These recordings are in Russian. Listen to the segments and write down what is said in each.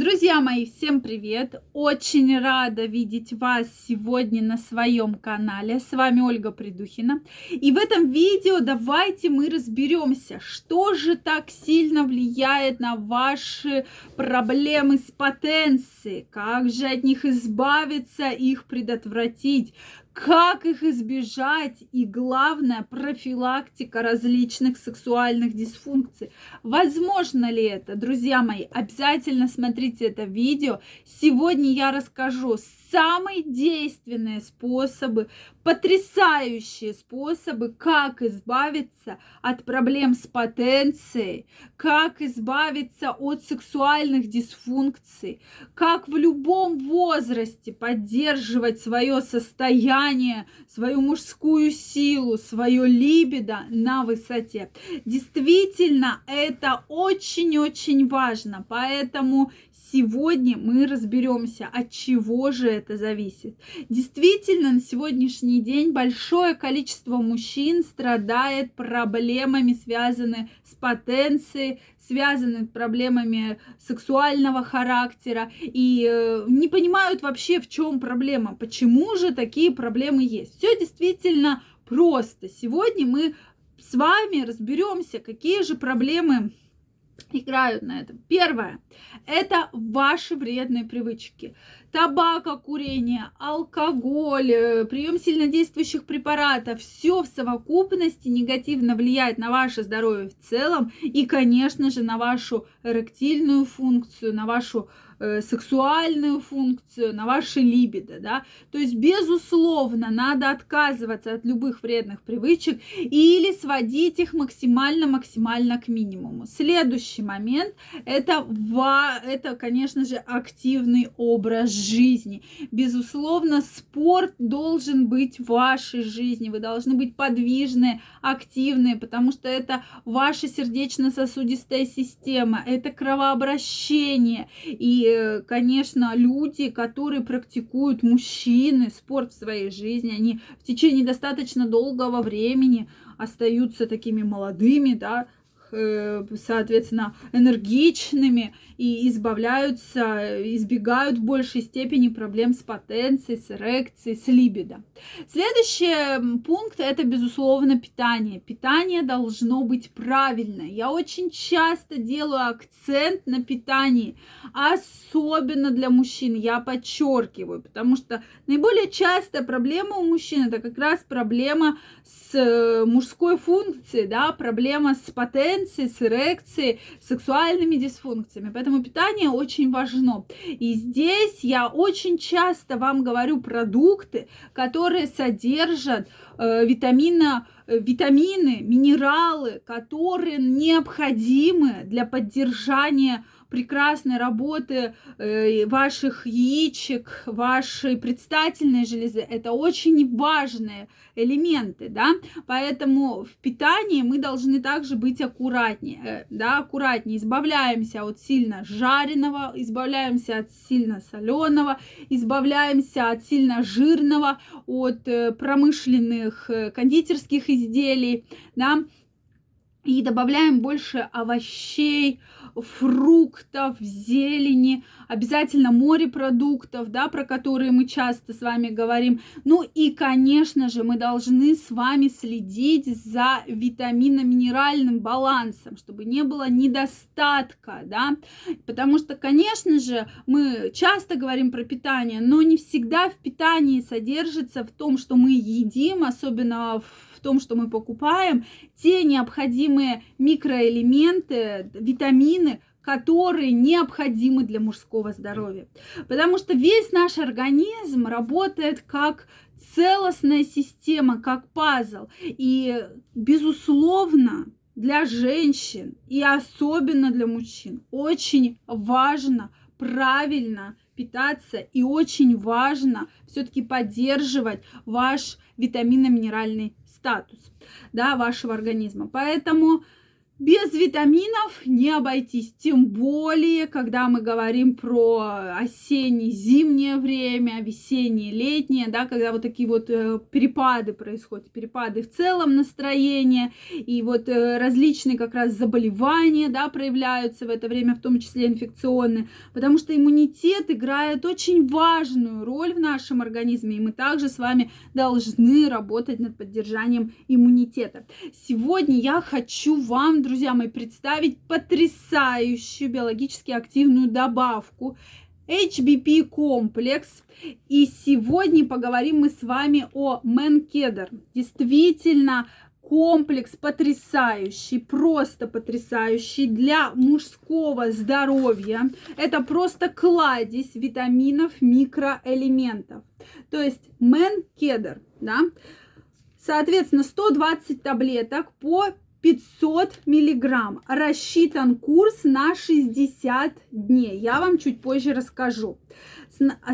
Друзья мои, всем привет! Очень рада видеть вас сегодня на своем канале. С вами Ольга Придухина. И в этом видео давайте мы разберемся, что же так сильно влияет на ваши проблемы с потенцией, как же от них избавиться, их предотвратить, как их избежать и, главное, профилактика различных сексуальных дисфункций. Возможно ли это, друзья мои? Обязательно смотрите это видео. Сегодня я расскажу самые действенные способы, потрясающие способы, как избавиться от проблем с потенцией, как избавиться от сексуальных дисфункций, как в любом возрасте поддерживать свое состояние, свою мужскую силу, свое либидо на высоте. Действительно, это очень-очень важно, поэтому сегодня мы разберемся, от чего же это зависит. Действительно, на сегодняшний день большое количество мужчин страдает проблемами, связанными с потенцией, связаны с проблемами сексуального характера и э, не понимают вообще, в чем проблема, почему же такие проблемы есть. Все действительно просто. Сегодня мы с вами разберемся, какие же проблемы играют на этом. Первое – это ваши вредные привычки. Табака, курение, алкоголь, э, прием сильнодействующих препаратов – все в совокупности негативно влияет на ваше здоровье в целом и, конечно же, на вашу эректильную функцию, на вашу сексуальную функцию, на ваши либидо, да. То есть, безусловно, надо отказываться от любых вредных привычек или сводить их максимально-максимально к минимуму. Следующий момент это, это, конечно же, активный образ жизни. Безусловно, спорт должен быть в вашей жизни. Вы должны быть подвижные, активные, потому что это ваша сердечно-сосудистая система, это кровообращение. И конечно, люди, которые практикуют мужчины спорт в своей жизни, они в течение достаточно долгого времени остаются такими молодыми, да, Э, соответственно, энергичными и избавляются, избегают в большей степени проблем с потенцией, с эрекцией, с либидо. Следующий пункт – это, безусловно, питание. Питание должно быть правильное. Я очень часто делаю акцент на питании, особенно для мужчин. Я подчеркиваю, потому что наиболее частая проблема у мужчин – это как раз проблема с э, мужской функцией, да, проблема с потенцией, с эрекцией, сексуальными дисфункциями. Поэтому питание очень важно. И здесь я очень часто вам говорю продукты, которые содержат э, витамина, э, витамины, минералы, которые необходимы для поддержания прекрасной работы э, ваших яичек, вашей предстательной железы. Это очень важные элементы, да, поэтому в питании мы должны также быть аккуратнее, э, да, аккуратнее, избавляемся от сильно жареного, избавляемся от сильно соленого, избавляемся от сильно жирного, от э, промышленных кондитерских изделий, да, и добавляем больше овощей, фруктов, зелени, обязательно морепродуктов, да, про которые мы часто с вами говорим. Ну и, конечно же, мы должны с вами следить за витаминно-минеральным балансом, чтобы не было недостатка, да, потому что, конечно же, мы часто говорим про питание, но не всегда в питании содержится в том, что мы едим, особенно в в том, что мы покупаем, те необходимые микроэлементы, витамины, которые необходимы для мужского здоровья. Потому что весь наш организм работает как целостная система, как пазл. И, безусловно, для женщин и особенно для мужчин очень важно правильно питаться и очень важно все-таки поддерживать ваш витаминно-минеральный статус да, вашего организма. Поэтому Без витаминов не обойтись, тем более, когда мы говорим про осенне-зимнее время, весеннее-летнее, да, когда вот такие вот э, перепады происходят, перепады в целом настроения, и вот э, различные как раз заболевания, да, проявляются в это время, в том числе инфекционные, потому что иммунитет играет очень важную роль в нашем организме, и мы также с вами должны работать над поддержанием иммунитета. Сегодня я хочу вам, друзья мои, представить потрясающую биологически активную добавку HBP комплекс. И сегодня поговорим мы с вами о Менкедер. Действительно, комплекс потрясающий, просто потрясающий для мужского здоровья. Это просто кладезь витаминов, микроэлементов. То есть Менкедер, да, Соответственно, 120 таблеток по 500 миллиграмм. Рассчитан курс на 60 дней. Я вам чуть позже расскажу.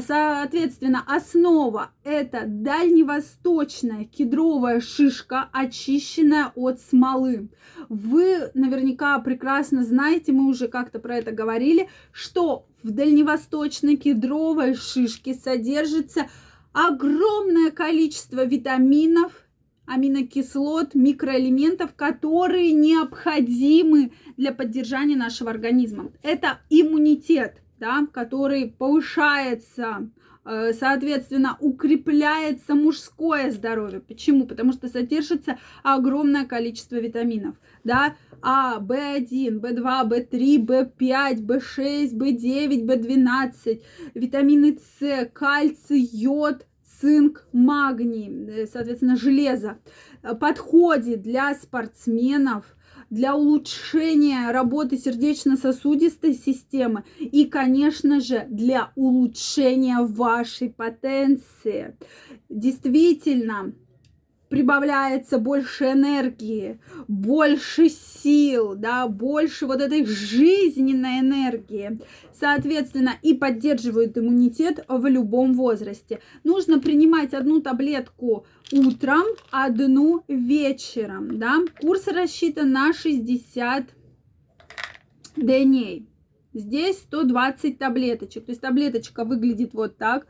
Соответственно, основа это дальневосточная кедровая шишка, очищенная от смолы. Вы наверняка прекрасно знаете, мы уже как-то про это говорили, что в дальневосточной кедровой шишке содержится огромное количество витаминов, аминокислот, микроэлементов, которые необходимы для поддержания нашего организма. Это иммунитет, да, который повышается, э, соответственно, укрепляется мужское здоровье. Почему? Потому что содержится огромное количество витаминов, да, А, В1, В2, В3, В5, В6, В9, В12, витамины С, кальций, йод, цинк, магний, э, соответственно, железо, э, подходит для спортсменов, для улучшения работы сердечно-сосудистой системы и, конечно же, для улучшения вашей потенции. Действительно, прибавляется больше энергии, больше сил, да, больше вот этой жизненной энергии. Соответственно, и поддерживают иммунитет в любом возрасте. Нужно принимать одну таблетку утром, одну вечером, да. Курс рассчитан на 60 дней. Здесь 120 таблеточек. То есть таблеточка выглядит вот так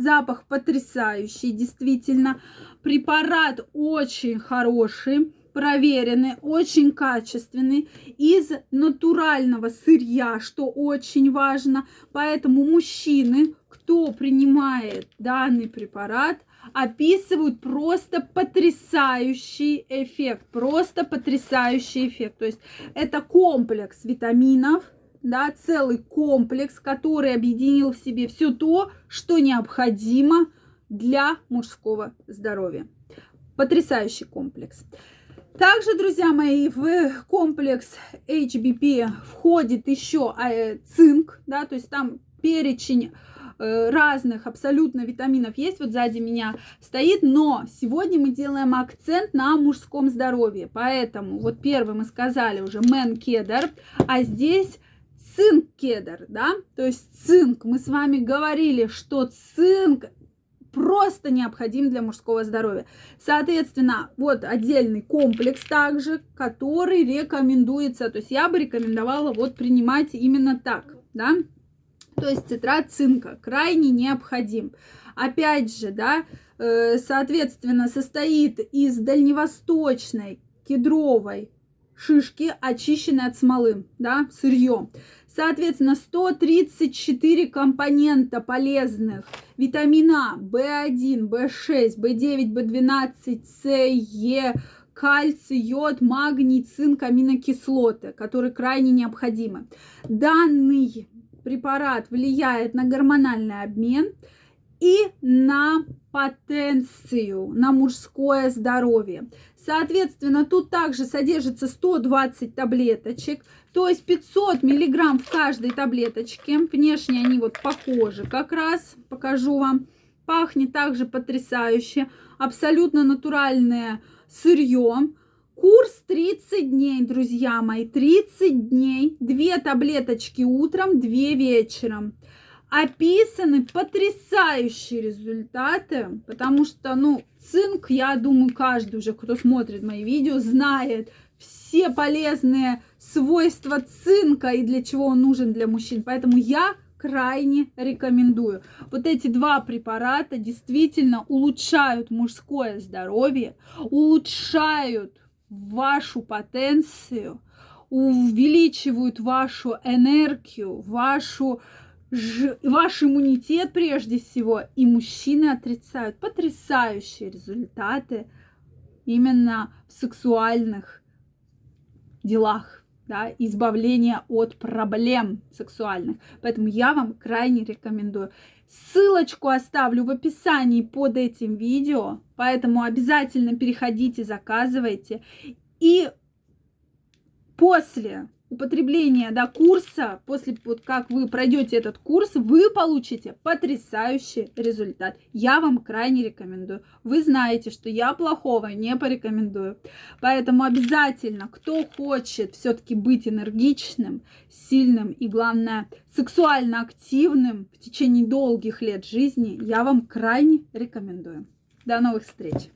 Запах потрясающий, действительно. Препарат очень хороший, проверенный, очень качественный, из натурального сырья, что очень важно. Поэтому мужчины, кто принимает данный препарат, описывают просто потрясающий эффект, просто потрясающий эффект. То есть это комплекс витаминов, да, целый комплекс, который объединил в себе все то, что необходимо для мужского здоровья. Потрясающий комплекс. Также, друзья мои, в комплекс HBP входит еще э, цинк, да, то есть там перечень э, разных абсолютно витаминов есть, вот сзади меня стоит, но сегодня мы делаем акцент на мужском здоровье, поэтому вот первый мы сказали уже Мэн Кедр, а здесь цинк кедр, да, то есть цинк. Мы с вами говорили, что цинк просто необходим для мужского здоровья. Соответственно, вот отдельный комплекс также, который рекомендуется, то есть я бы рекомендовала вот принимать именно так, да, то есть цитрат цинка крайне необходим. Опять же, да, э, соответственно, состоит из дальневосточной кедровой шишки, очищенные от смолы, да, сырье. Соответственно, 134 компонента полезных. Витамина В1, В6, В9, В12, С, Е, кальций, йод, магний, цинк, аминокислоты, которые крайне необходимы. Данный препарат влияет на гормональный обмен и на потенцию, на мужское здоровье. Соответственно, тут также содержится 120 таблеточек, то есть 500 миллиграмм в каждой таблеточке. Внешне они вот похожи как раз, покажу вам. Пахнет также потрясающе, абсолютно натуральное сырье. Курс 30 дней, друзья мои, 30 дней, две таблеточки утром, две вечером описаны потрясающие результаты, потому что, ну, цинк, я думаю, каждый уже, кто смотрит мои видео, знает. все полезные свойства цинка и для чего он нужен для мужчин. Поэтому я крайне рекомендую. Вот эти два препарата действительно улучшают мужское здоровье, улучшают вашу потенцию, увеличивают вашу энергию, вашу ваш иммунитет прежде всего, и мужчины отрицают потрясающие результаты именно в сексуальных делах да, избавления от проблем сексуальных. Поэтому я вам крайне рекомендую. Ссылочку оставлю в описании под этим видео, поэтому обязательно переходите, заказывайте. И после употребления да, курса, после вот как вы пройдете этот курс, вы получите потрясающий результат. Я вам крайне рекомендую. Вы знаете, что я плохого не порекомендую. Поэтому обязательно, кто хочет все-таки быть энергичным, сильным и, главное, сексуально активным в течение долгих лет жизни, я вам крайне рекомендую. До новых встреч!